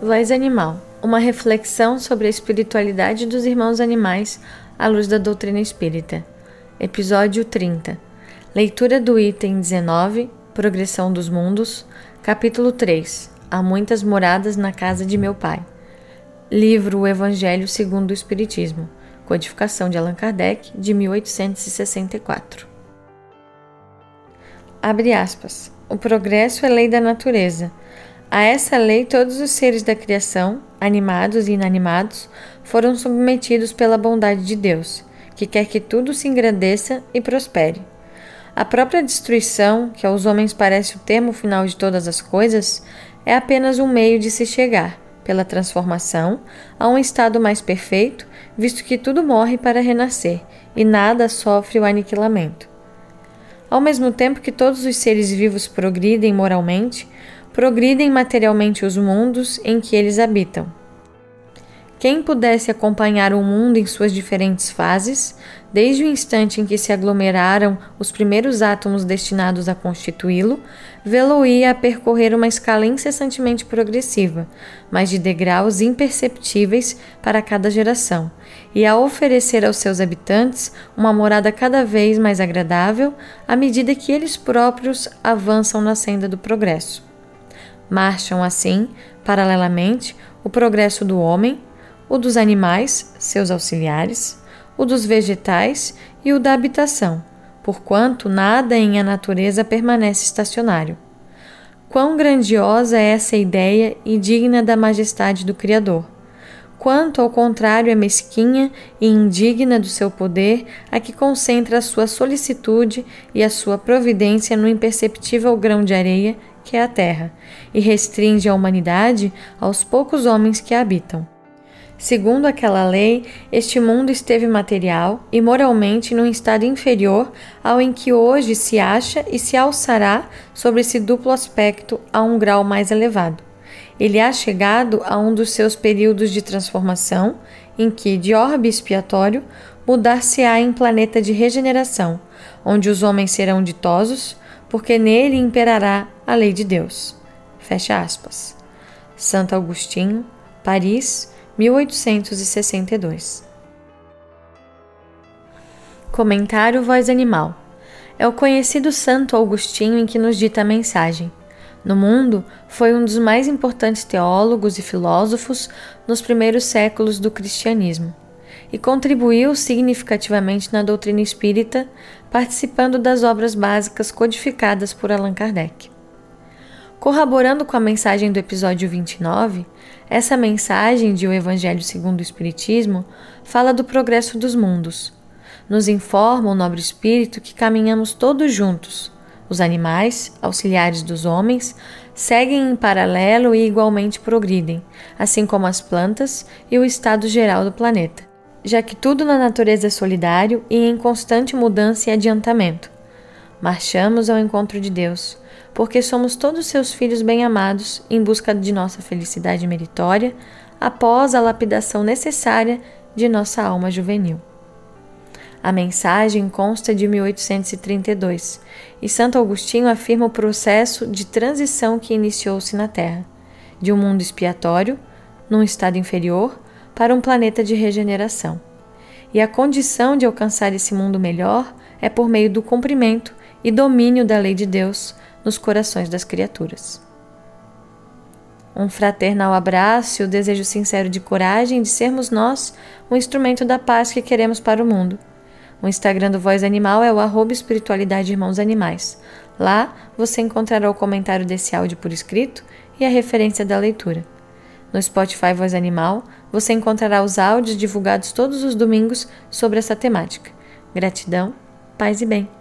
Voz Animal Uma reflexão sobre a espiritualidade dos irmãos animais à luz da doutrina espírita. Episódio 30 Leitura do item 19 Progressão dos Mundos. Capítulo 3 Há muitas moradas na casa de meu pai. Livro O Evangelho segundo o Espiritismo. Codificação de Allan Kardec, de 1864. Abre aspas. O progresso é lei da natureza a essa lei, todos os seres da criação, animados e inanimados, foram submetidos pela bondade de Deus, que quer que tudo se engrandeça e prospere. A própria destruição, que aos homens parece o termo final de todas as coisas, é apenas um meio de se chegar, pela transformação, a um estado mais perfeito, visto que tudo morre para renascer e nada sofre o aniquilamento. Ao mesmo tempo que todos os seres vivos progridem moralmente, progridem materialmente os mundos em que eles habitam. Quem pudesse acompanhar o mundo em suas diferentes fases, desde o instante em que se aglomeraram os primeiros átomos destinados a constituí-lo, vê-lo-ia a percorrer uma escala incessantemente progressiva, mas de degraus imperceptíveis para cada geração, e a oferecer aos seus habitantes uma morada cada vez mais agradável à medida que eles próprios avançam na senda do progresso. Marcham assim, paralelamente, o progresso do homem, o dos animais, seus auxiliares, o dos vegetais e o da habitação, porquanto nada em a natureza permanece estacionário. Quão grandiosa é essa ideia e digna da majestade do Criador! Quanto, ao contrário, é mesquinha e indigna do seu poder a que concentra a sua solicitude e a sua providência no imperceptível grão de areia que é a terra, e restringe a humanidade aos poucos homens que a habitam. Segundo aquela lei, este mundo esteve material e moralmente num estado inferior ao em que hoje se acha e se alçará sobre esse duplo aspecto a um grau mais elevado. Ele há chegado a um dos seus períodos de transformação, em que, de orbe expiatório, mudar-se-á em planeta de regeneração, onde os homens serão ditosos, porque nele imperará a lei de Deus. Fecha aspas. Santo Agostinho, Paris, 1862. Comentário Voz Animal. É o conhecido Santo Agostinho em que nos dita a mensagem. No mundo, foi um dos mais importantes teólogos e filósofos nos primeiros séculos do cristianismo e contribuiu significativamente na doutrina espírita, participando das obras básicas codificadas por Allan Kardec. Corroborando com a mensagem do episódio 29, essa mensagem de O Evangelho segundo o Espiritismo fala do progresso dos mundos. Nos informa o nobre espírito que caminhamos todos juntos. Os animais, auxiliares dos homens, seguem em paralelo e igualmente progridem, assim como as plantas e o estado geral do planeta já que tudo na natureza é solidário e em constante mudança e adiantamento. Marchamos ao encontro de Deus, porque somos todos seus filhos bem-amados em busca de nossa felicidade meritória, após a lapidação necessária de nossa alma juvenil. A mensagem consta de 1832 e Santo Agostinho afirma o processo de transição que iniciou-se na Terra, de um mundo expiatório, num estado inferior, para um planeta de regeneração. E a condição de alcançar esse mundo melhor é por meio do cumprimento e domínio da lei de Deus nos corações das criaturas. Um fraternal abraço e o desejo sincero de coragem de sermos nós o instrumento da paz que queremos para o mundo. O Instagram do Voz Animal é o arroba espiritualidade irmãos animais. Lá você encontrará o comentário desse áudio por escrito e a referência da leitura. No Spotify Voz Animal, você encontrará os áudios divulgados todos os domingos sobre essa temática. Gratidão, paz e bem.